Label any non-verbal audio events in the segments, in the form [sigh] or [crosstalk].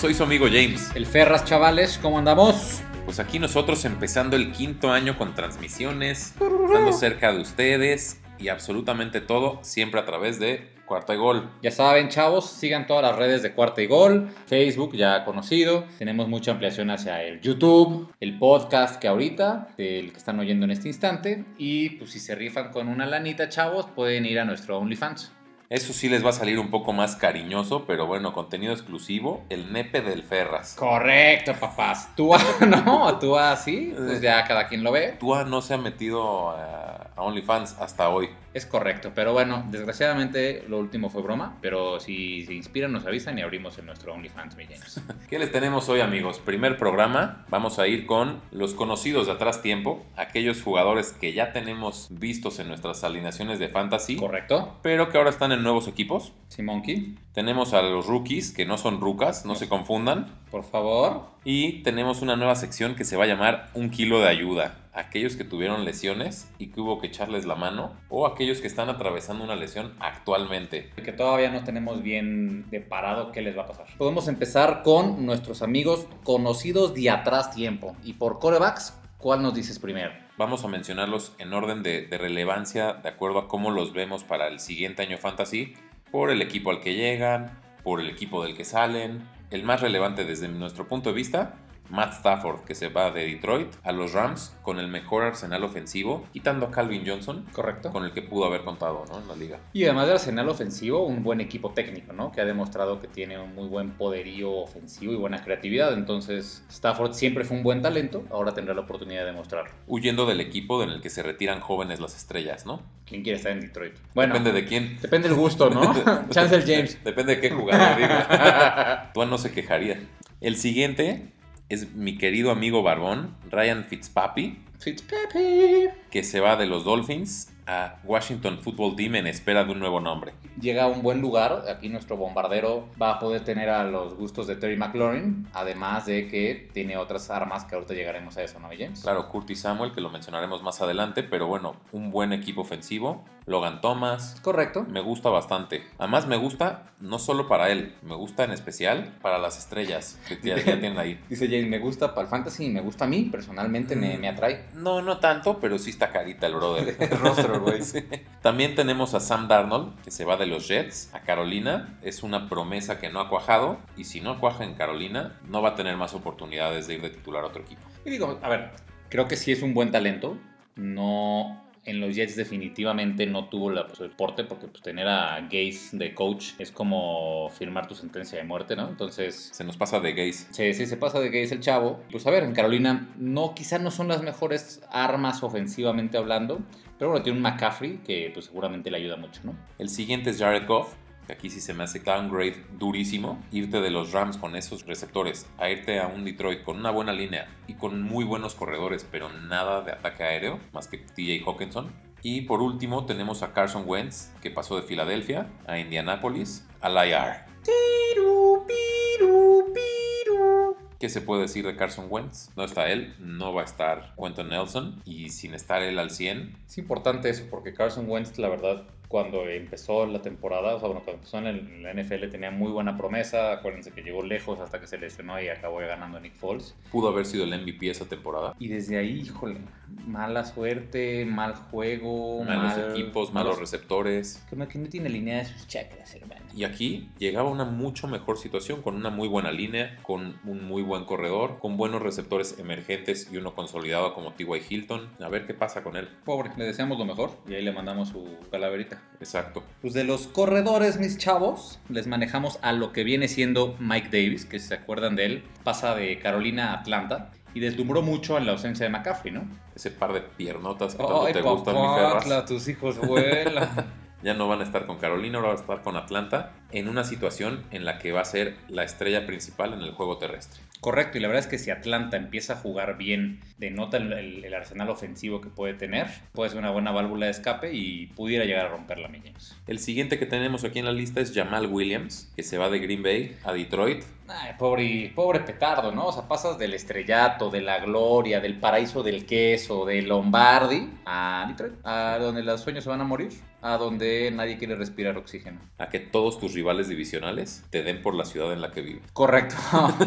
Soy su amigo James. El Ferras, chavales, ¿cómo andamos? Pues aquí nosotros empezando el quinto año con transmisiones, estando cerca de ustedes y absolutamente todo siempre a través de Cuarta y Gol. Ya saben, chavos, sigan todas las redes de Cuarta y Gol, Facebook ya conocido. Tenemos mucha ampliación hacia el YouTube, el podcast que ahorita, el que están oyendo en este instante. Y pues si se rifan con una lanita, chavos, pueden ir a nuestro OnlyFans. Eso sí les va a salir un poco más cariñoso, pero bueno, contenido exclusivo, el nepe del Ferras. Correcto, papás. Tú [laughs] no, tú así, pues ya cada quien lo ve. Tua no se ha metido a, a OnlyFans hasta hoy. Es correcto, pero bueno, desgraciadamente lo último fue broma, pero si se inspiran nos avisan y abrimos en nuestro OnlyFans, mi James. [laughs] ¿Qué les tenemos hoy amigos? Primer programa, vamos a ir con los conocidos de atrás tiempo, aquellos jugadores que ya tenemos vistos en nuestras alineaciones de fantasy, Correcto. pero que ahora están en nuevos equipos. Simonkey, Tenemos a los rookies, que no son rucas, no se confundan. por favor. Y tenemos una nueva sección que se va a llamar Un kilo de ayuda. Aquellos que tuvieron lesiones y que hubo que echarles la mano, o aquellos que están atravesando una lesión actualmente. Que todavía no tenemos bien de parado qué les va a pasar. Podemos empezar con nuestros amigos conocidos de atrás tiempo. Y por corebacks, ¿cuál nos dices primero? Vamos a mencionarlos en orden de, de relevancia, de acuerdo a cómo los vemos para el siguiente año fantasy, por el equipo al que llegan, por el equipo del que salen. El más relevante desde nuestro punto de vista, Matt Stafford, que se va de Detroit a los Rams con el mejor arsenal ofensivo, quitando a Calvin Johnson, Correcto. con el que pudo haber contado ¿no? en la liga. Y además del arsenal ofensivo, un buen equipo técnico, ¿no? Que ha demostrado que tiene un muy buen poderío ofensivo y buena creatividad. Entonces, Stafford siempre fue un buen talento, ahora tendrá la oportunidad de demostrarlo. Huyendo del equipo en el que se retiran jóvenes las estrellas, ¿no? ¿Quién quiere estar en Detroit? Bueno, Depende de quién. depende del gusto, ¿no? [laughs] Chance el James. Depende de qué jugador diga. [laughs] Tú no se quejaría. El siguiente es mi querido amigo Barbón, Ryan Fitzpapi, Fitzpapi. que se va de los Dolphins a Washington Football Team en espera de un nuevo nombre. Llega a un buen lugar. Aquí nuestro bombardero va a poder tener a los gustos de Terry McLaurin. Además de que tiene otras armas que ahorita llegaremos a eso, ¿no, James? Claro, Curtis Samuel, que lo mencionaremos más adelante, pero bueno, un buen equipo ofensivo. Logan Thomas, Correcto. me gusta bastante. Además, me gusta no solo para él, me gusta en especial para las estrellas que ya, ya [laughs] tienen ahí. Dice James, me gusta para el fantasy y me gusta a mí. Personalmente me, me atrae. No, no tanto, pero sí está carita el brother. [laughs] El rostro, güey. [laughs] Sí. También tenemos a Sam Darnold, que se va de los Jets a Carolina. Es una promesa que no ha cuajado. Y si no cuaja en Carolina, no va a tener más oportunidades de ir de titular a otro equipo. Y digo, a ver, creo que sí es un buen talento. No. En los Jets definitivamente no tuvo la, pues, el porte porque pues, tener a Gaze de coach es como firmar tu sentencia de muerte, ¿no? Entonces, Se nos pasa de gays. Sí, sí, se pasa de es el chavo. Pues a ver, en Carolina no, quizá no son las mejores armas ofensivamente hablando, pero bueno, tiene un McCaffrey que pues seguramente le ayuda mucho, ¿no? El siguiente es Jared Goff, aquí sí se me hace downgrade durísimo. Irte de los Rams con esos receptores a irte a un Detroit con una buena línea y con muy buenos corredores, pero nada de ataque aéreo, más que TJ Hawkinson. Y por último tenemos a Carson Wentz, que pasó de Filadelfia a Indianapolis al IR. ¿Qué se puede decir de Carson Wentz? No está él, no va a estar Quentin Nelson y sin estar él al 100, Es importante eso porque Carson Wentz, la verdad, cuando empezó la temporada, o sea, bueno, cuando empezó en el- la NFL tenía muy buena promesa. Acuérdense que llegó lejos hasta que se lesionó y acabó ganando Nick Foles. pudo haber sido el MVP esa temporada. Y desde ahí, híjole, mala suerte, mal juego, Malos mal- equipos, malos receptores. Que no, que no tiene línea de sus chakras, hermano. Y aquí llegaba una mucho mejor situación, con una muy buena línea, con un muy buen corredor, con buenos receptores emergentes y uno consolidado como T.Y. Hilton. A ver qué pasa con él. Pobre, le deseamos lo mejor y ahí le mandamos su calaverita. Exacto. Pues de los corredores, mis chavos, les manejamos a lo que viene siendo Mike Davis, que si se acuerdan de él, pasa de Carolina a Atlanta y deslumbró mucho en la ausencia de McCaffrey, ¿no? Ese par de piernotas que tanto te gustan, mi Ferras. tus hijos vuelan. [laughs] Ya no van a estar con Carolina, ahora van a estar con Atlanta en una situación en la que va a ser la estrella principal en el juego terrestre. Correcto, y la verdad es que si Atlanta empieza a jugar bien, denota el, el, el arsenal ofensivo que puede tener, puede ser una buena válvula de escape y pudiera llegar a romper la James. El siguiente que tenemos aquí en la lista es Jamal Williams, que se va de Green Bay a Detroit. Ay, pobre, pobre petardo, ¿no? O sea, pasas del estrellato, de la gloria, del paraíso del queso, de Lombardi a Detroit, a donde los sueños se van a morir, a donde nadie quiere respirar oxígeno. A que todos tus rivales divisionales te den por la ciudad en la que vives. Correcto.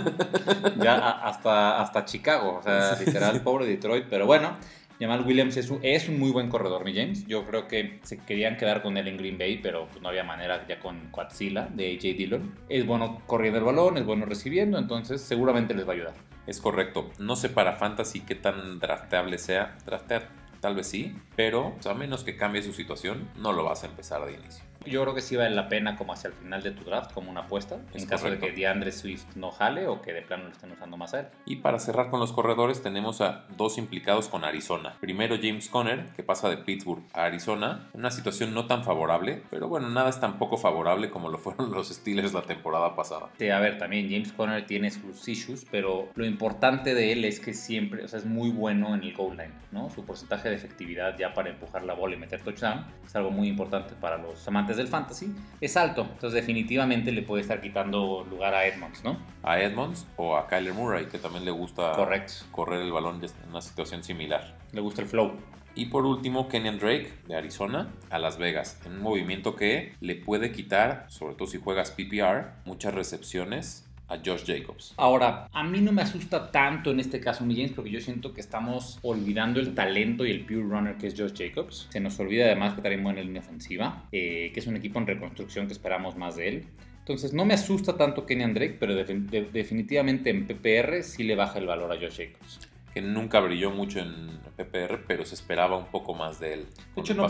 [laughs] ya hasta, hasta Chicago, o sea, literal, pobre Detroit, pero bueno. Jamal Williams es un, es un, muy buen corredor, mi James. Yo creo que se querían quedar con él en Green Bay, pero pues no había manera ya con Quadzilla de AJ Dillon. Es bueno corriendo el balón, es bueno recibiendo, entonces seguramente les va a ayudar. Es correcto. No sé para Fantasy qué tan drafteable sea. Draftear tal vez sí, pero a menos que cambie su situación, no lo vas a empezar de inicio. Yo creo que sí vale la pena como hacia el final de tu draft, como una apuesta, Es en caso correcto. de que DeAndre Swift no jale o que de plano lo estén usando más a él. Y para cerrar con los corredores tenemos a dos implicados con Arizona. Primero James Conner, que pasa de Pittsburgh a Arizona, una situación no tan favorable, pero bueno, nada es tan poco favorable como lo fueron [laughs] los Steelers la temporada pasada. Sí, a ver, también James Conner tiene sus issues, pero lo importante de él es que siempre, o sea, es muy bueno en el goal line, ¿no? Su porcentaje de efectividad ya para empujar la bola y meter touchdown es algo muy importante para los amantes del fantasy. Es alto, entonces definitivamente le puede estar quitando lugar a Edmonds, ¿no? A Edmonds o a Kyler Murray, que también le gusta Correcto. correr el balón en una situación similar. Le gusta el flow. Y por último, Kenyan Drake de Arizona a Las Vegas, en un movimiento que le puede quitar, sobre todo si juegas PPR, muchas recepciones a Josh Jacobs. Ahora, a mí no me asusta tanto en este caso, James, porque yo siento que estamos olvidando el talento y el pure runner que es Josh Jacobs. Se nos olvida además que trae buena línea ofensiva, eh, que es un equipo en reconstrucción que esperamos más de él. Entonces, no me asusta tanto Kenyan Drake, pero defin- de- definitivamente en PPR sí le baja el valor a Josh Jacobs. que nunca brilló mucho en PPR, pero se esperaba un poco más de él De hecho, no,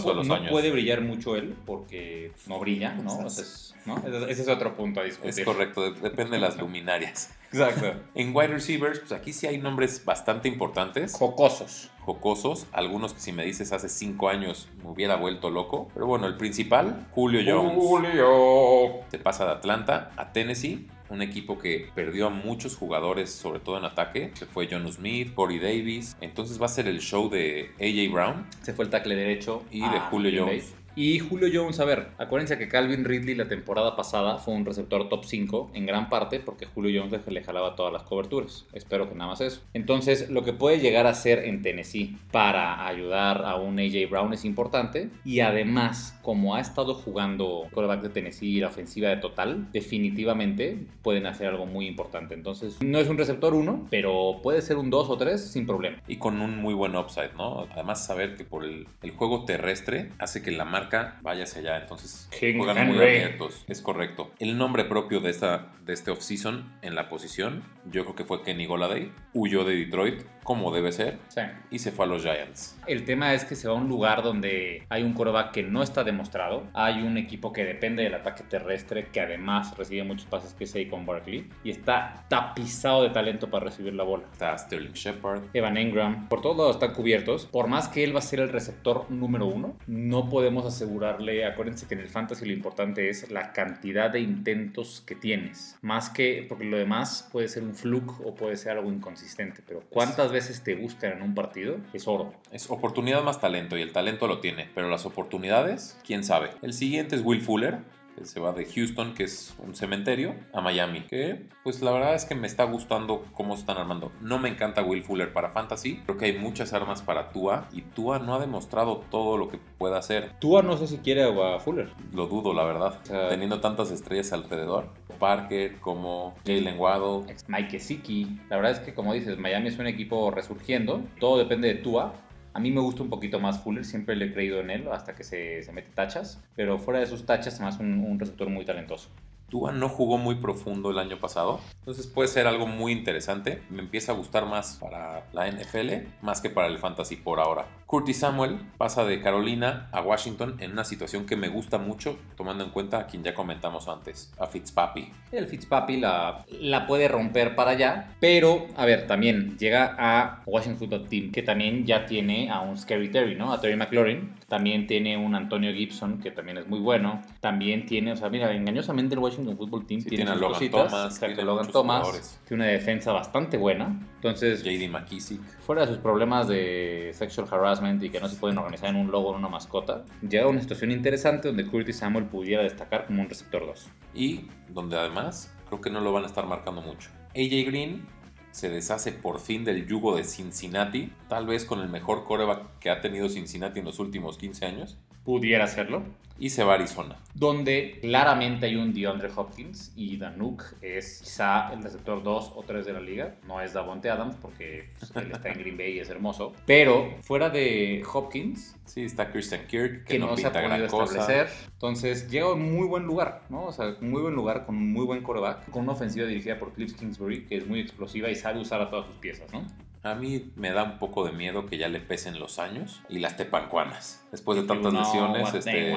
puede brillar mucho él porque no brilla, ¿no? O sea, es- ¿no? Ese es otro punto a discutir. Es correcto, de- depende de las luminarias. [laughs] Exacto. En wide receivers, pues aquí sí hay nombres bastante importantes, Jocosos. jocosos, algunos que si me dices hace cinco años me hubiera vuelto loco, pero bueno, el principal, Julio Jones. Julio. Se pasa de Atlanta a Tennessee, un equipo que perdió a muchos jugadores, sobre todo en ataque. Se fue John Smith, Corey Davis. Entonces va a ser el show de AJ Brown. Se fue el tackle derecho Y de Julio Green Bay. Y Julio Jones, a ver, acuérdense que Calvin Ridley la temporada pasada fue un receptor top 5 en gran parte porque Julio Jones le, jalaba todas las coberturas. Espero que nada más eso. Entonces, lo que puede llegar a hacer en Tennessee para ayudar a un AJ Brown es importante. Y además, como ha estado jugando quarterback de Tennessee y la ofensiva de total, definitivamente pueden hacer algo muy importante. Entonces, no es un receptor 1, pero puede ser un 2 o 3 sin problema. Y con un muy buen upside, ¿no? Además, saber que por el juego terrestre hace que la marca vaya hacia allá. Entonces, juegan muy abiertos. Es correcto. El nombre propio de, esta, de este offseason en la posición, yo creo que fue Kenny Goladay. Huyó de Detroit, como debe ser, Sí. y se fue a los Giants. El tema es que se va a un lugar donde hay un quarterback que no está demostrado, hay un equipo que depende del ataque terrestre, que además recibe muchos pases que es con Barkley, y está tapizado de talento para recibir la bola. Está Sterling Shepard. Evan Engram, por todos lados están cubiertos. Por más que él va a ser el receptor número uno, no podemos asegurarle. Acuérdense que en el fantasy lo importante es la cantidad de intentos que tienes. Más que, porque lo demás puede ser un fluke o puede ser algo inconsistente. Pero cuántas veces te buscan en un partido es oro. Es oportunidad más talento y el talento lo tiene, pero las oportunidades, quién sabe. El siguiente es Will Fuller, que se va de Houston, que es un cementerio, a Miami, que pues la verdad es que me está gustando cómo se están armando. No me encanta Will Fuller para fantasy, creo que hay muchas armas para Tua y Tua no ha demostrado todo lo que puede hacer. Tua no sé si quiere a Fuller. Lo dudo, la verdad, O sea- teniendo tantas estrellas alrededor. Parker, como Jalen Waddle, Mike Gesicki. La verdad es que, como dices, Miami es un equipo resurgiendo. Todo depende de Tua. A mí me gusta un poquito más Fuller, siempre le he creído en él hasta que se, se mete tachas. Pero fuera de sus tachas, hace un, un receptor muy talentoso. Tua no jugó muy profundo el año pasado, entonces puede ser algo muy interesante. Me empieza a gustar más para la NFL, más que para el fantasy por ahora. Curtis Samuel pasa de Carolina a Washington en una situación que me gusta mucho, tomando en cuenta a quien ya comentamos antes, a Fitzpapi. El Fitzpapi la, la puede romper para allá. Pero, a ver, también llega a Washington Football Team, que también ya tiene a un Scary Terry, ¿no? A Terry McLaurin. También tiene un Antonio Gibson, que también es muy bueno. También tiene, o sea, mira, engañosamente el Washington Football Team Sí, tiene, tiene a sus Logan cositas. Thomas, tiene Logan Thomas jugadores. tiene una defensa bastante buena. Entonces, JD McKissick. fuera de sus problemas de sexual harassment y que no se pueden organizar en un logo o en una mascota, llega una situación interesante donde Curtis Samuel pudiera destacar como un receptor 2. Y donde además creo que no lo van a estar marcando mucho. AJ Green se deshace por fin del yugo de Cincinnati, tal vez con el mejor coreback que ha tenido Cincinnati en los últimos 15 años, Pudiera hacerlo. Y se va a Arizona. donde claramente hay un DeAndre Hopkins y Danuk es quizá el receptor 2 o 3 de la liga. No es Davonte Adams porque pues, él está en Green Bay y es hermoso. Pero fuera de Hopkins, Sí, está Christian Kirk, que, que no, no, se ha gran cosa. establecer. Entonces llega a un muy buen lugar, ¿no? O sea, un muy buen lugar con un muy buen coreback, con una ofensiva dirigida por Cliff Kingsbury, que es muy explosiva y sabe usar a todas sus piezas, ¿no? A mí me da un poco de miedo que ya le pesen los años y las tepancuanas. Después de tantas lesiones, este,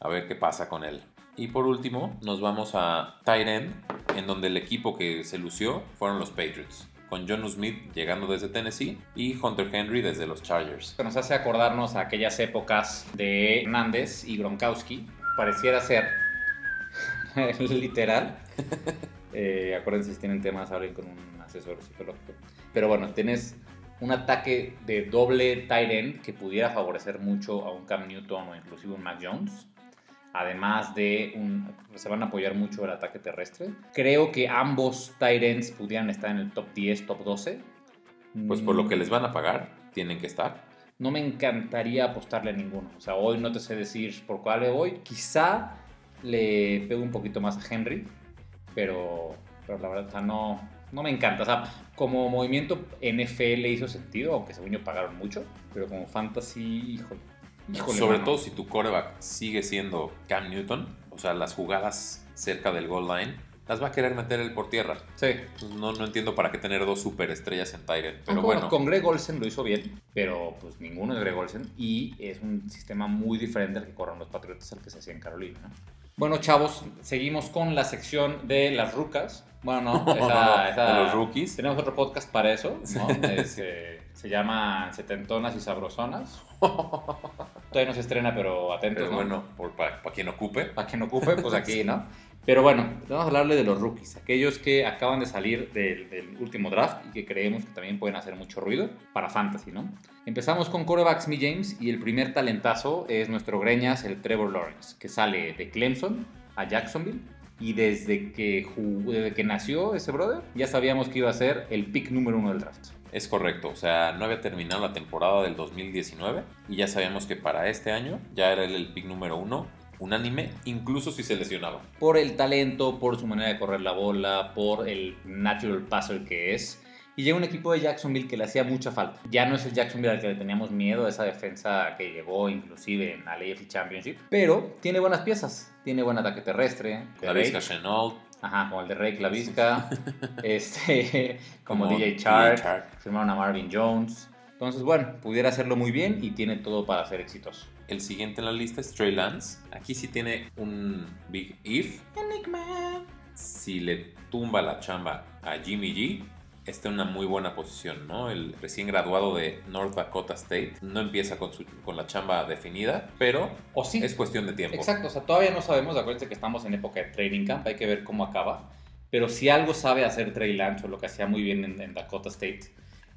a ver qué pasa con él. Y por último, nos vamos a tight end, en donde el equipo que se lució fueron los Patriots, con John Smith llegando desde Tennessee y Hunter Henry desde los Chargers. que nos hace acordarnos a aquellas épocas de Hernández y Gronkowski. Pareciera ser [laughs] literal. [laughs] Eh, acuérdense si tienen temas, hablen con un asesor psicológico. Pero bueno, tienes un ataque de doble tight end que pudiera favorecer mucho a un Cam Newton o inclusive un Mac Jones. Además de un, se van a apoyar mucho el ataque terrestre. Creo que ambos ends pudieran estar en el top 10, top 12. Pues por lo que Mm, les van a pagar, tienen que estar. no me encantaría apostarle a ninguno. O sea, hoy no te sé decir por cuál le voy. Quizá le pego un poquito más a Henry, pero, pero la verdad, o sea, no, no me encanta. O sea, como movimiento NFL hizo sentido, aunque según yo pagaron mucho, pero como fantasy, híjole. Híjole Sobre mano. todo si tu quarterback sigue siendo Cam Newton, o sea, las jugadas cerca del goal line, las va a querer meter él por tierra. Sí. Entonces, no, no entiendo para qué tener dos superestrellas en Tyrant. Pero Aunque bueno, con Greg Olsen lo hizo bien, pero pues ninguno es Greg Olsen y es un sistema muy diferente al que corren los Patriotas al que se hacía en Carolina. ¿no? Bueno, chavos, seguimos con la sección de las rucas. Bueno, no, [laughs] esa- esa- de los rookies. Tenemos otro podcast para eso, ¿no? Es, eh, se llama Setentonas y Sabrosonas. [laughs] Todavía no se estrena, pero atentos, Pero ¿no? bueno, por, para, quien ocupe. Para quien ocupe, pues aquí, ¿no? Pero bueno, vamos a hablarle de los rookies, aquellos que acaban de salir del, del último draft y que creemos que también pueden hacer mucho ruido para fantasy, ¿no? Empezamos con corebacks Mi James y el primer talentazo es nuestro Greñas, el Trevor Lawrence, que sale de Clemson a Jacksonville y desde que, jugó- desde que nació ese brother ya sabíamos que iba a ser el pick número uno del draft. Es correcto, o sea, no había terminado la temporada del 2019 y ya sabíamos que para este año ya era él el pick número uno, unánime, incluso si se lesionaba. por el talento, por su manera de correr la bola, por el natural passer que es. Y llega un equipo de Jacksonville que le hacía mucha falta. Ya no es el Jacksonville al que le teníamos miedo, esa defensa que llegó inclusive en la AFC Championship. Pero tiene buenas piezas. Tiene buen ataque terrestre. Chenault, Ajá, como el de Rake La Vizca. [laughs] este, [laughs] como, como DJ. Chark. Firmaron a Marvin Jones. Entonces, bueno, pudiera hacerlo muy bien y tiene todo para ser exitoso. El siguiente en la lista es Trey Lance. Aquí sí tiene un big if. Si le tumba la chamba a Jimmy G, está en una muy buena posición, ¿no? El recién graduado de North Dakota State no empieza con, su, con la chamba definida, pero O sí. es cuestión de tiempo. Exacto, o sea, todavía no sabemos, acuérdense que estamos en época de training camp, hay que ver cómo acaba. Pero si algo sabe hacer Trey Lance, o lo que hacía muy bien en, en Dakota State,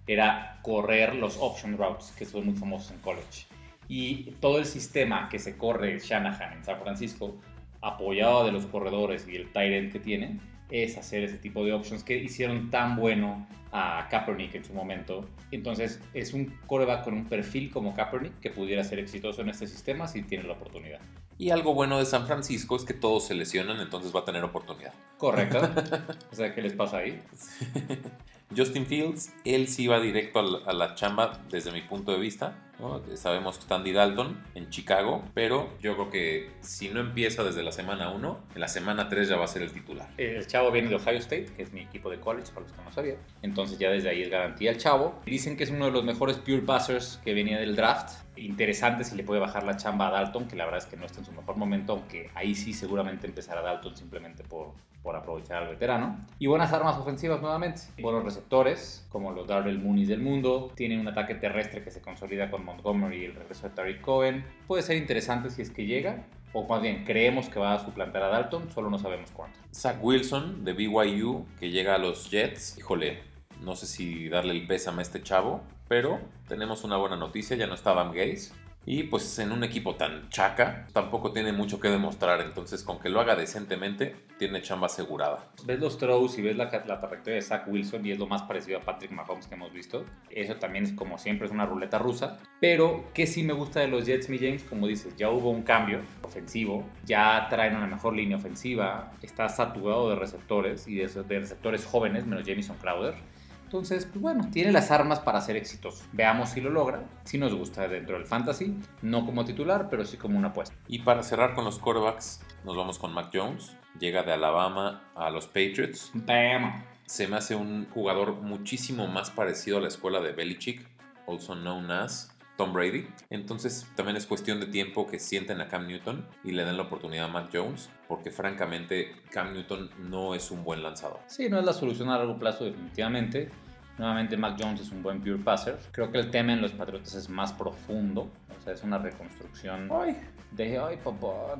era correr los option routes, que son muy famosos en college. Y todo el sistema que se corre Shanahan en San Francisco, apoyado de los corredores y el tight end que tiene, es hacer ese tipo de options que hicieron tan bueno a Kaepernick en su momento. Entonces, es un coreback con un perfil como Kaepernick que pudiera ser exitoso en este sistema si tiene la oportunidad. Y algo bueno de San Francisco es que todos se lesionan, entonces va a tener oportunidad. Correcto. [laughs] o sea, ¿qué les pasa ahí? Justin Fields, él sí va directo a la, a la chamba desde mi punto de vista. Sabemos que está Andy Dalton en Chicago, pero yo creo que si no empieza desde la semana 1, en la semana 3 ya va a ser el titular. El chavo viene de Ohio State, que es mi equipo de college, para los que no sabían. Entonces ya desde ahí es garantía el chavo. Dicen que es uno de los mejores pure passers que venía del draft. Interesante si le puede bajar la chamba a Dalton, que la verdad es que no está en su mejor momento, aunque ahí sí seguramente empezará Dalton simplemente por, por aprovechar al veterano. Y buenas armas ofensivas nuevamente. Buenos receptores, como los Darrell Mooney del mundo. Tiene un ataque terrestre que se consolida con Montgomery y el regreso de Tariq Cohen. Puede ser interesante si es que llega, o más bien creemos que va a suplantar a Dalton, solo no sabemos cuándo. Zach Wilson de BYU que llega a los Jets. Híjole, no sé si darle el pésame a este chavo, pero tenemos una buena noticia, ya no está Adam Gaze. Y pues en un equipo tan chaca, tampoco tiene mucho que demostrar. Entonces, con que lo haga decentemente, tiene chamba asegurada. Ves los throws y ves la, la trayectoria de Zach Wilson y es lo más parecido a Patrick Mahomes que hemos visto. Eso también es como siempre, es una ruleta rusa. Pero que sí me gusta de los Jets, mi James, como dices, ya hubo un cambio ofensivo, ya traen una mejor línea ofensiva, está saturado de receptores y de, de receptores jóvenes, menos Jamison Crowder. Entonces, pues bueno, tiene las armas para ser exitoso. Veamos si lo logra. Si nos gusta dentro del fantasy, no como titular, pero sí como una apuesta. Y para cerrar con los quarterbacks, nos vamos con Mac Jones. Llega de Alabama a los Patriots. Bam. Se me hace un jugador muchísimo más parecido a la escuela de Belichick, also known as Tom Brady. Entonces también es cuestión de tiempo que sienten a Cam Newton y le den la oportunidad a Mac Jones, porque francamente Cam Newton no es un buen lanzador. Sí, no es la solución a largo plazo definitivamente. Nuevamente Mac Jones es un buen pure passer. Creo que el tema en los Patriotas es más profundo. O sea, es una reconstrucción Ay. de, ay papá,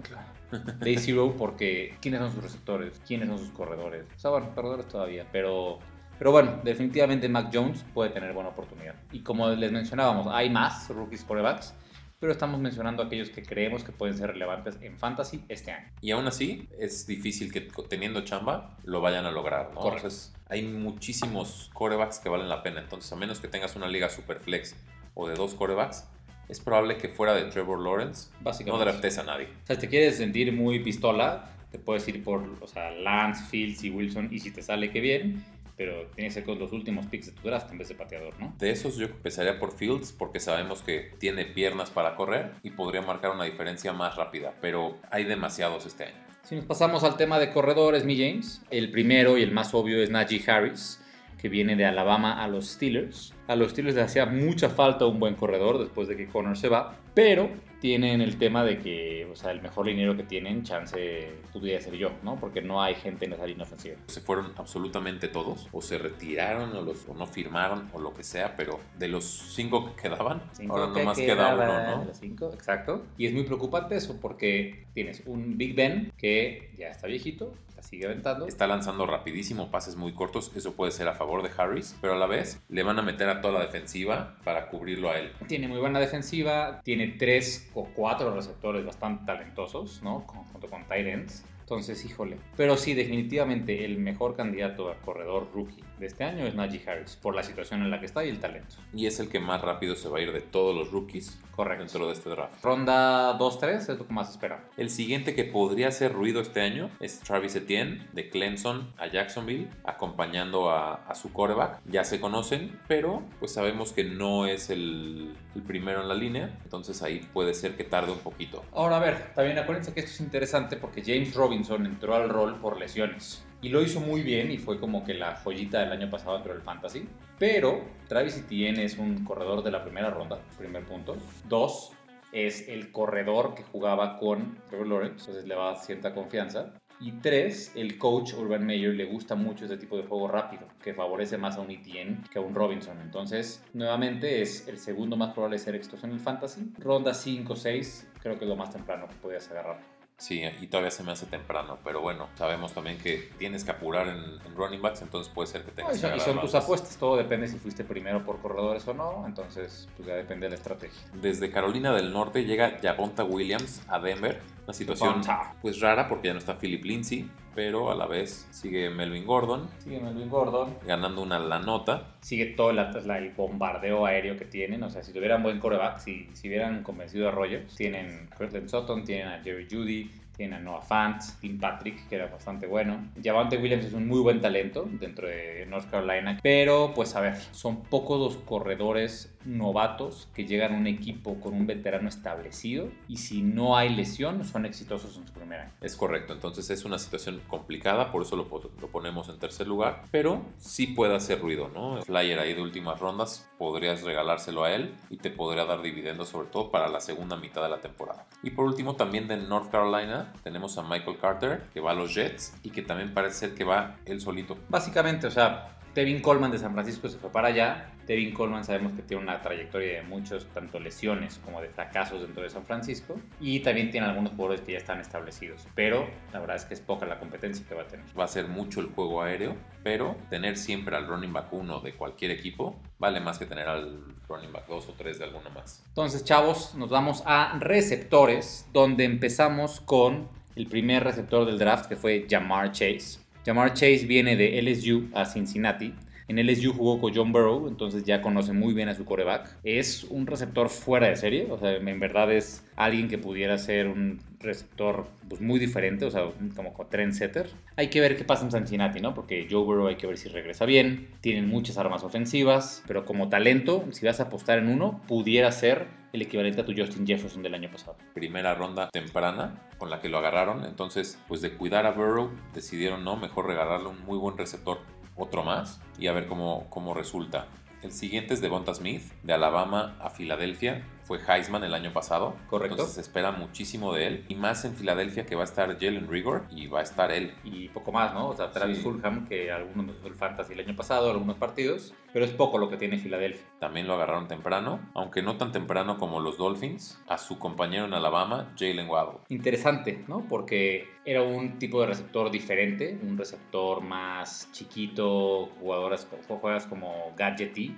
de zero porque ¿quiénes son sus receptores? ¿Quiénes son sus corredores? O sea, bueno, corredores todavía, pero pero bueno, definitivamente Mac Jones puede tener buena oportunidad. Y como les mencionábamos, hay más rookies quarterbacks, pero estamos mencionando aquellos que creemos que pueden ser relevantes en fantasy este año. Y aún así, es difícil que teniendo chamba lo vayan a lograr, ¿no? Correcto. Entonces, hay muchísimos corebacks que valen la pena. Entonces, a menos que tengas una liga super flex o de dos corebacks, es probable que fuera de Trevor Lawrence no Básicamente. draftes a nadie. O sea, si te quieres sentir muy pistola, te puedes ir por o sea, Lance, Fields y Wilson, y si te sale, que bien. Pero tiene que ser con los últimos picks de tu draft en vez de pateador, ¿no? De esos yo empezaría por Fields porque sabemos que tiene piernas para correr y podría marcar una diferencia más rápida, pero hay demasiados este año. Si nos pasamos al tema de corredores, mi James, el primero y el más obvio es Najee Harris, que viene de Alabama a los Steelers. A los Steelers les hacía mucha falta un buen corredor después de que Connor se va, pero tienen el tema de que, o sea, el mejor dinero que tienen, chance podría ser yo, ¿no? Porque no hay gente en esa línea ofensiva. Se fueron absolutamente todos, o se retiraron, o, los, o no firmaron, o lo que sea, pero de los cinco que quedaban, Cinco ahora que nomás queda uno, ¿no? los cinco, exacto. Y es muy preocupante eso porque tienes un Big Ben que ya está viejito, la sigue aventando. Está lanzando rapidísimo pases muy cortos, eso puede ser a favor de Harris, pero a la vez le van a meter a toda la defensiva para cubrirlo a él. Tiene muy buena defensiva, tiene tres o cuatro receptores bastante talentosos, ¿no? Con- Junto con tight ends. Entonces, híjole. Pero sí, definitivamente el mejor candidato a corredor rookie de este año es Najee Harris, por la situación en la que está y el talento. Y es el que más rápido se va a ir de todos los rookies Correcto. dentro de este draft. Ronda 2-3 es lo que más esperamos. El siguiente que podría hacer ruido este año es Travis Etienne de Clemson a Jacksonville, acompañando a, a su quarterback. Ya se conocen, pero pues sabemos que no es el, el primero en la línea, entonces ahí puede ser que tarde un poquito. Ahora, a ver, también acuérdense que esto es interesante porque James Robinson entró al rol por lesiones. Y lo hizo muy bien y fue como que la joyita del año pasado dentro del fantasy. Pero Travis Etienne es un corredor de la primera ronda, primer punto. Dos, es el corredor que jugaba con Trevor Lawrence, entonces le va a cierta confianza. Y tres, el coach Urban Meyer le gusta mucho este tipo de juego rápido, que favorece más a un Etienne que a un Robinson. Entonces, nuevamente es el segundo más probable de ser exitoso en el fantasy. Ronda 5 6, creo que es lo más temprano que podías agarrar. Sí, y todavía se me hace temprano, pero bueno, sabemos también que tienes que apurar en, en running backs, entonces puede ser que tengas y que son, y son tus apuestas, todo depende si fuiste primero por corredores o no, entonces pues ya depende de la estrategia. Desde Carolina del Norte llega Javonta Williams a Denver. Una situación pues rara porque ya no está Philip Lindsay, pero a la vez sigue Melvin Gordon Sigue Melvin Gordon, ganando una la nota. sigue todo la- el bombardeo aéreo que tienen, o sea, si tuvieran buen coreback, si, si hubieran convencido a Rogers, tienen Cortland Sutton, tienen a Jerry Judy, tienen a Noah Fant, Tim Patrick, que era bastante bueno. Javante Williams es un muy buen talento dentro de North Carolina, pero pues a ver, son pocos los corredores novatos que llegan a un equipo con un veterano establecido y si no hay lesión son exitosos en su primer año. Es correcto, entonces es una situación complicada, por eso lo, lo ponemos en tercer lugar, pero sí puede hacer ruido, ¿no? Flyer ahí de últimas rondas, podrías regalárselo a él y te podría dar dividendos sobre todo para la segunda mitad de la temporada. Y por último también de North Carolina tenemos a Michael Carter que va a los Jets y que también parece ser que va él solito. Básicamente, o sea, Tevin Coleman de San Francisco se fue para allá, Devin Coleman sabemos que tiene una trayectoria de muchos, tanto lesiones como de fracasos dentro de San Francisco. Y también tiene algunos jugadores que ya están establecidos. Pero la verdad es que es poca la competencia que va a tener. Va a ser mucho el juego aéreo, pero tener siempre al running back 1 de cualquier equipo vale más que tener al running back 2 o 3 de alguno más. Entonces, chavos, nos vamos a receptores, donde empezamos con el primer receptor del draft, que fue Jamar Chase. Jamar Chase viene de LSU a Cincinnati. En LSU jugó con John Burrow, entonces ya conoce muy bien a su coreback. Es un receptor fuera de serie, o sea, en verdad es alguien que pudiera ser un receptor pues, muy diferente, o sea, como trendsetter. Hay que ver qué pasa en Cincinnati, ¿no? Porque Joe Burrow hay que ver si regresa bien. Tienen muchas armas ofensivas, pero como talento, si vas a apostar en uno, pudiera ser el equivalente a tu Justin Jefferson del año pasado. Primera ronda temprana con la que lo agarraron, entonces pues de cuidar a Burrow decidieron no, mejor regalarle un muy buen receptor otro más y a ver cómo, cómo resulta. El siguiente es Devonta Smith, de Alabama a Filadelfia fue Heisman el año pasado. Correcto. Entonces se espera muchísimo de él. Y más en Filadelfia que va a estar Jalen Rigor y va a estar él. Y poco más, ¿no? O sea, Travis sí. Fulham, que algunos nos el fantasy el año pasado, algunos partidos. Pero es poco lo que tiene Filadelfia. También lo agarraron temprano, aunque no tan temprano como los Dolphins, a su compañero en Alabama, Jalen Waddle. Interesante, ¿no? Porque era un tipo de receptor diferente, un receptor más chiquito, jugadoras, jugadoras como gadgety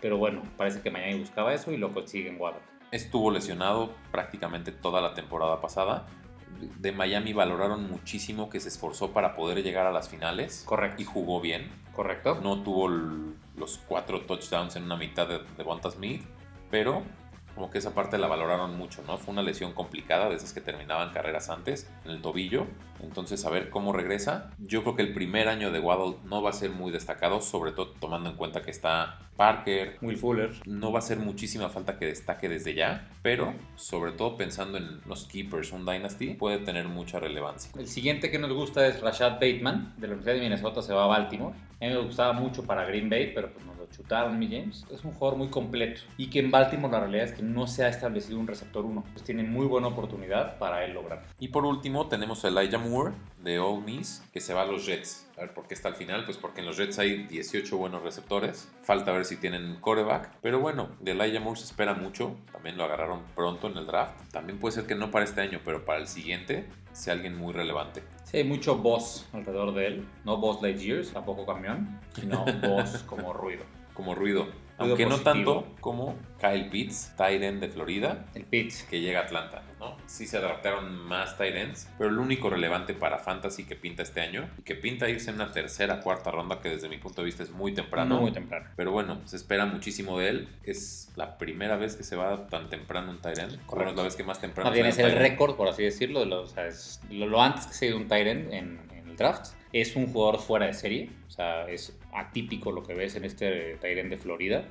pero bueno, parece que Miami buscaba eso y lo consigue en Waddle. Estuvo lesionado prácticamente toda la temporada pasada. De Miami valoraron muchísimo que se esforzó para poder llegar a las finales. Correcto. Y jugó bien. Correcto. No tuvo los cuatro touchdowns en una mitad de, de Bonta Smith, pero como que esa parte la valoraron mucho, ¿no? Fue una lesión complicada, de esas que terminaban carreras antes, en el tobillo. Entonces, a ver cómo regresa. Yo creo que el primer año de Waddle no va a ser muy destacado, sobre todo tomando en cuenta que está Parker, Will Fuller. No va a ser muchísima falta que destaque desde ya, pero sobre todo pensando en los Keepers, un Dynasty, puede tener mucha relevancia. El siguiente que nos gusta es Rashad Bateman, de la Universidad de Minnesota, se va a Baltimore. A mí me gustaba mucho para Green Bay, pero pues nos lo chutaron, mi James. Es un jugador muy completo y que en Baltimore la realidad es que no se ha establecido un receptor 1. Pues tiene muy buena oportunidad para él lograr. Y por último tenemos a Elijah Moore de Ole Miss, que se va a los Jets. A ver, ¿por qué está al final? Pues porque en los Jets hay 18 buenos receptores. Falta ver si tienen coreback. Pero bueno, de Elijah Moore se espera mucho. También lo agarraron pronto en el draft. También puede ser que no para este año, pero para el siguiente sea alguien muy relevante. Sí, hay mucho voz alrededor de él. No voz Lightyears, tampoco camión, sino [laughs] voz como ruido. Como ruido. Aunque no tanto como Kyle Pitts, Tyren de Florida. El Pitts. Que llega a Atlanta, ¿no? Sí se adaptaron más Tyrens, pero el único relevante para Fantasy que pinta este año y que pinta irse en una tercera, cuarta ronda, que desde mi punto de vista es muy temprano. Muy temprano. Pero bueno, se espera muchísimo de él. Es la primera vez que se va tan temprano un Tyren. Correcto. es la vez que más temprano. También es el récord, por así decirlo, de lo, o sea, es lo, lo, antes que se dio un Tyren en, en el draft. Es un jugador fuera de serie, o sea, es atípico lo que ves en este Tyren de Florida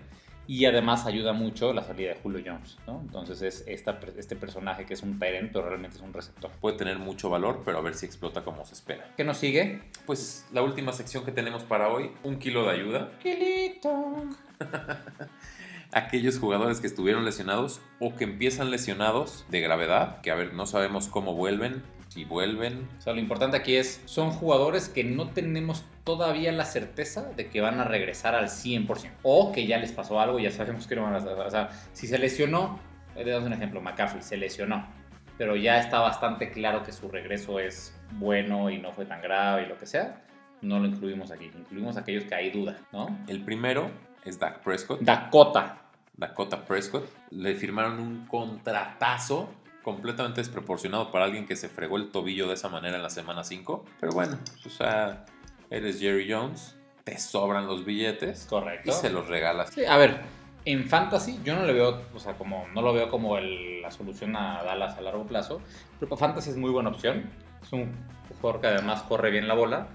y además ayuda mucho la salida de Julio Jones, ¿no? Entonces es esta, este personaje que es un Tyrant, pero realmente es un receptor. Puede tener mucho valor, pero a ver si explota como se espera. ¿Qué nos sigue? Pues la última sección que tenemos para hoy, un kilo de ayuda. Kilito. [laughs] Aquellos jugadores que estuvieron lesionados o que empiezan lesionados de gravedad, que a ver, no sabemos cómo vuelven, si vuelven. O sea, lo importante aquí es, son jugadores que no tenemos todavía la certeza de que van a regresar al 100%. O que ya les pasó algo ya sabemos que no van a... O sea, si se lesionó, le damos un ejemplo, McCaffrey se lesionó, pero ya está bastante claro que su regreso es bueno y no fue tan grave y lo que sea, no lo incluimos aquí. Incluimos aquellos que hay duda, ¿no? El primero es Dak Prescott. Dakota. Dakota Prescott. Le firmaron un contratazo completamente desproporcionado para alguien que se fregó el tobillo de esa manera en la semana 5. Pero bueno, o sea, eres Jerry Jones, te sobran los billetes. Correcto. Y se los regalas. Sí, a ver, en fantasy yo no le veo, o sea, como no lo veo como el, la solución a Dallas a largo plazo, pero para fantasy es muy buena opción. Es un jugador que además corre bien la bola.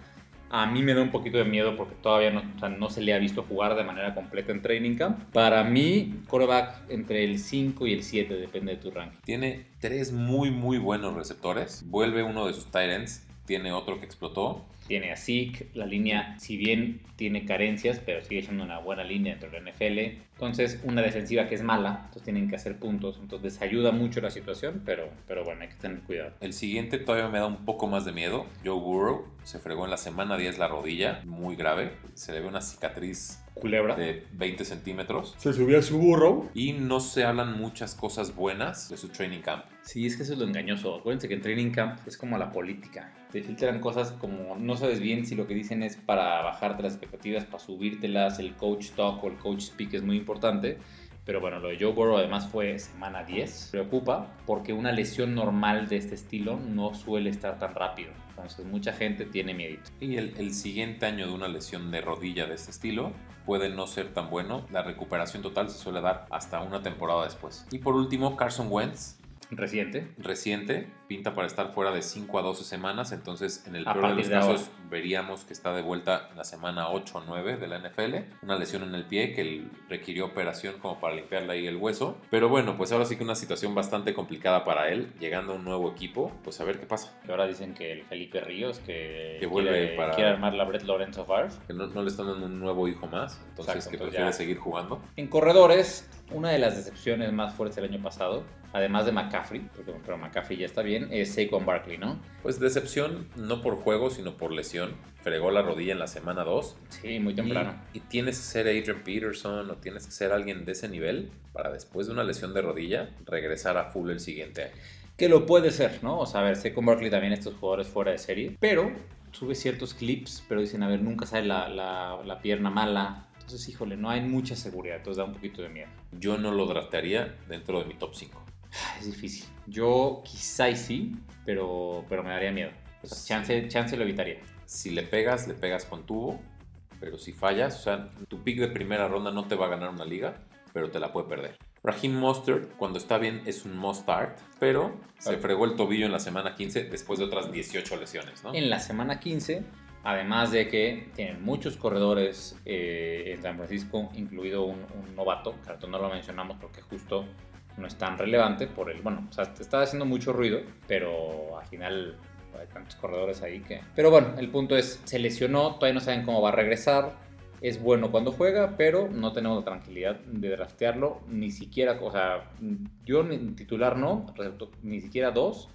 A mí me da un poquito de miedo porque todavía no, se le ha visto jugar de manera completa en Training Camp. Para mí, quarterback entre el 5 y el 7, depende de tu ranking. Tiene tres muy, muy buenos receptores. Vuelve uno de sus ends. Tiene otro que explotó. Tiene a Zeke. La línea, si bien tiene carencias, pero sigue siendo una buena línea dentro de la NFL. Entonces, una defensiva que es mala, entonces tienen que hacer puntos. Entonces, ayuda mucho la situación, pero, pero bueno, hay que tener cuidado. El siguiente todavía me da un poco más de miedo. Joe Burrow se fregó en la semana 10 la rodilla, muy grave. Se le ve una cicatriz Culebra. de 20 centímetros. Se subió a su burro. Y no se hablan muchas cosas buenas de su training camp. Sí, es que eso es lo engañoso. Acuérdense que en training camp es como la política. Te filtran cosas como no sabes bien si lo que dicen es para bajarte las expectativas, para subírtelas. El coach talk o el coach speak es muy importante. Pero bueno, lo de Joe Burrow además fue semana 10. Preocupa porque una lesión normal de este estilo no suele estar tan rápido. Entonces mucha gente tiene miedo. Y el, el siguiente año de una lesión de rodilla de este estilo puede no ser tan bueno. La recuperación total se suele dar hasta una temporada después. Y por último, Carson Wentz, Reciente. reciente, pinta para estar fuera de 5 a 12 semanas. Entonces, en el A peor de los ahora. casos, veríamos que está de vuelta en la semana 8 o 9 de la NFL. Una lesión en el pie que requirió operación como para limpiarle ahí el hueso. Pero bueno, pues ahora sí que una situación bastante complicada para él, llegando a un nuevo equipo. Pues a ver qué pasa. Que ahora dicen que el Felipe Ríos, que, Que vuelve quiere, para- quiere armar la Brett Lorenzo Favre. Que no, no le están dando un nuevo hijo más. Entonces, Exacto, que entonces prefiere ya. seguir jugando. En corredores, una de las decepciones más fuertes del año pasado, además de McCaffrey, porque pero McCaffrey ya está bien, es Saquon Barkley, ¿no? Pues decepción, no por juego, sino por lesión. Fregó la rodilla en la semana 2. Sí, muy temprano. Y, y tienes que ser Adrian Peterson o tienes que ser alguien de ese nivel para después de una lesión de rodilla regresar a full el siguiente año. Que lo puede ser, ¿no? O sea, a ver, Saquon Barkley también estos jugadores fuera de serie, pero sube ciertos clips, pero dicen, a ver, nunca sale la, la- la pierna mala. Entonces, híjole, no hay mucha seguridad, entonces da un poquito de miedo. Yo no lo draftearía dentro de mi top 5. Es difícil. Yo quizá y sí, pero, pero me daría miedo. O sea, chance, chance lo evitaría. Si le pegas, le pegas con tubo, pero si fallas, o sea, tu pick de primera ronda no te va a ganar una liga, pero te la puede perder. Raheem Mostert, cuando está bien, es un must start, pero se Ok. fregó el tobillo en la semana 15 después de otras 18 lesiones, ¿no? En la semana 15, además de que tienen muchos corredores eh, en San Francisco, incluido un, un novato, que no lo mencionamos porque justo no es tan relevante por el, bueno, o sea, está haciendo mucho ruido, pero al final hay tantos corredores ahí que... Pero bueno, el punto es, se lesionó, todavía no saben cómo va a regresar, es bueno cuando juega, pero no tenemos la tranquilidad de draftearlo, ni siquiera, o sea, yo titular no, ni siquiera dos,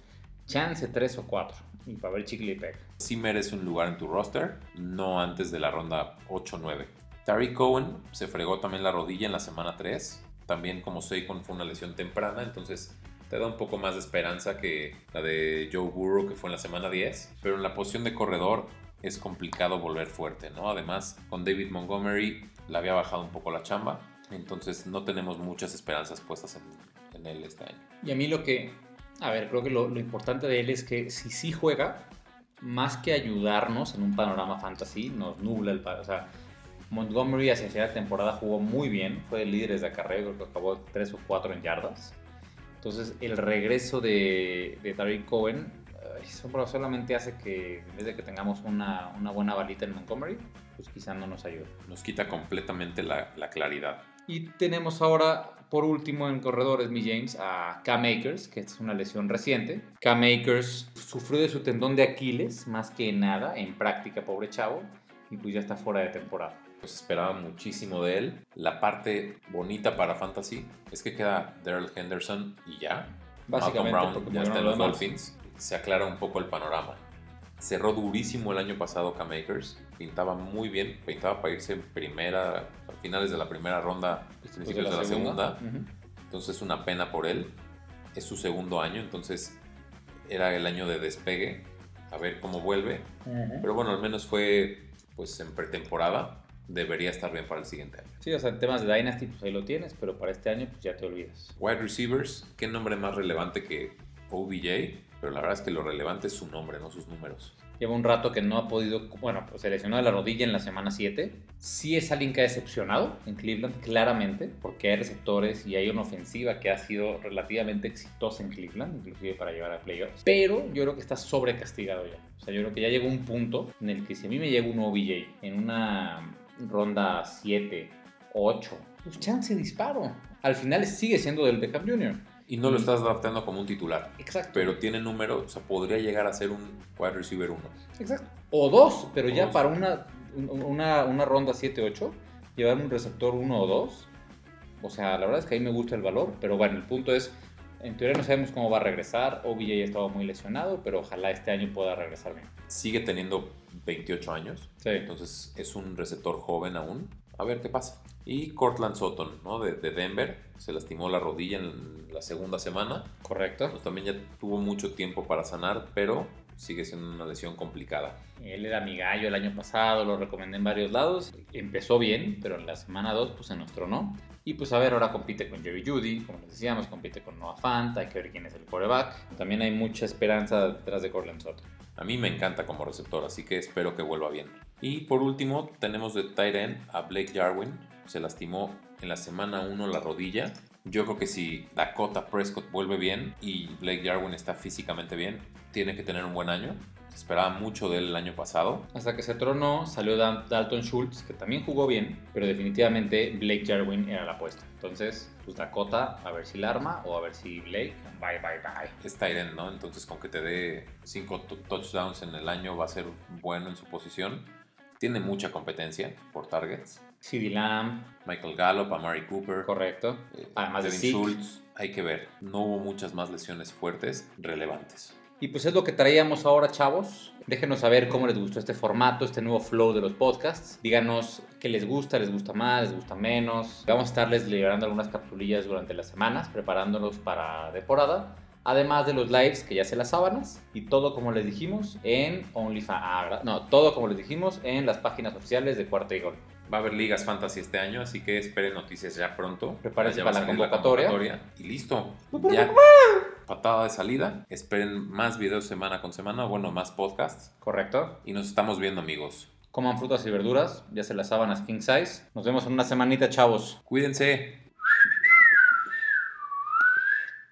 chance tres o cuatro, y para ver chicle y pega. sí merece un lugar en tu roster, no antes de la ronda 8-9. Tariq Cohen se fregó también la rodilla en la semana 3. También como Saquon fue una lesión temprana, entonces te da un poco más de esperanza que la de Joe Burrow que fue en la semana 10. Pero en la posición de corredor es complicado volver fuerte, ¿no? Además, con David Montgomery le había bajado un poco la chamba, entonces no tenemos muchas esperanzas puestas en, en él este año. Y a mí lo que, a ver, creo que lo, importante de él es que si sí juega, más que ayudarnos en un panorama fantasy, nos nubla el O sea, Montgomery hacia la temporada jugó muy bien, fue el líder de acarreo, creo que acabó 3 o 4 en yardas. Entonces, el regreso de, de Tariq Cohen eh, solamente hace que, en vez de que tengamos una, una buena balita en Montgomery, pues quizá no nos ayude. Nos quita completamente la, la claridad. Y tenemos ahora, por último, en corredores, mi James, a Cam Akers, que es una lesión reciente. Cam Akers sufrió de su tendón de Aquiles, más que nada, en práctica, pobre chavo, y pues ya está fuera de temporada. Pues esperaba muchísimo de él. La parte bonita para Fantasy es que queda Daryl Henderson y ya. Básicamente, Malcolm Brown ya está en los. Dolphins. Se aclara un poco el panorama. Cerró durísimo el año pasado Cam Akers. Pintaba muy bien. Pintaba para irse en primera, a finales de la primera ronda, principios de la segunda. Ujú. Entonces una pena por él. Es su segundo año, entonces era el año de despegue. A ver cómo vuelve. Pero bueno, al menos fue pues en pretemporada. Debería estar bien para el siguiente año. Sí, o sea, en temas de Dynasty, pues ahí lo tienes, pero para este año, pues ya te olvidas. Wide receivers, qué nombre más relevante que OBJ, pero la verdad es que lo relevante es su nombre, no sus números. Lleva un rato que no ha podido, bueno, pues se lesionó de la rodilla en la semana 7. Sí es alguien que ha decepcionado en Cleveland, claramente, porque hay receptores y hay una ofensiva que ha sido relativamente exitosa en Cleveland, inclusive para llegar a playoffs. Pero yo creo que está sobrecastigado ya. O sea, yo creo que ya llegó un punto en el que si a mí me llega un OBJ en una ronda 7, 8, pues chance disparo. Al final sigue siendo del Beckham Jr. Y no lo Mm. estás adaptando como un titular, Exacto. pero tiene número, o sea, podría llegar a ser un wide receiver 1. Exacto. O dos, pero O ya dos. para una, una, una ronda 7-8, llevar un receptor 1 o 2, O sea, la verdad es que ahí me gusta el valor, pero bueno, el punto es, en teoría no sabemos cómo va a regresar. OBJ ha estado muy lesionado, pero ojalá este año pueda regresar bien. Sigue teniendo 28 años, Sí. entonces es un receptor joven aún. A ver qué pasa. Y Cortland Sutton, ¿no? De, de Denver, se lastimó la rodilla en la segunda semana. Correcto. Pues también ya tuvo mucho tiempo para sanar, pero sigue siendo una lesión complicada. Él era mi gallo el año pasado, lo recomendé en varios lados. Empezó bien, pero en la semana 2 pues se nos tronó. Y pues a ver, ahora compite con Jerry Judy, como les decíamos, compite con Noah Fant, hay que ver quién es el quarterback. También hay mucha esperanza detrás de Cortland Sutton. A mí me encanta como receptor, así que espero que vuelva bien. Y por último, tenemos de tight end a Blake Jarwin. Se lastimó en la semana 1 la rodilla. Yo creo que si Dakota Prescott vuelve bien y Blake Jarwin está físicamente bien, tiene que tener un buen año. Se esperaba mucho de él el año pasado. Hasta que se tronó, salió Dalton Schultz, que también jugó bien, pero definitivamente Blake Jarwin era la apuesta. Entonces, pues Dakota, a ver si la arma o a ver si Blake, bye, bye, bye. Es end, ¿no? Entonces con que te dé 5 touchdowns en el año va a ser bueno en su posición. Tiene mucha competencia por targets. CD Lamb, Michael Gallup, Amari Cooper. correcto. eh, Además de Devin Zeke. Schultz. Hay que ver. No hubo muchas más lesiones fuertes relevantes. Y pues es lo que traíamos ahora, chavos. Déjenos saber cómo les gustó este formato, este nuevo flow de los podcasts. Díganos qué les gusta, les gusta más, les gusta menos. Vamos a estarles liberando algunas capsulillas durante las semanas, preparándolos para temporada. Además de los lives, que ya se las sábanas. Y todo como les dijimos en OnlyFans. Ah, no, todo como les dijimos en las páginas oficiales de Cuarta y Gol. Va a haber ligas fantasy este año, así que esperen noticias ya pronto. Prepárense Ya para la convocatoria. Y listo. Ya. Patada de salida. Esperen más videos semana con semana. Bueno, más podcasts. ¿Correcto? Y nos estamos viendo, amigos. Coman frutas y verduras, ya se las sábanas king size. Nos vemos en una semanita, chavos. Cuídense.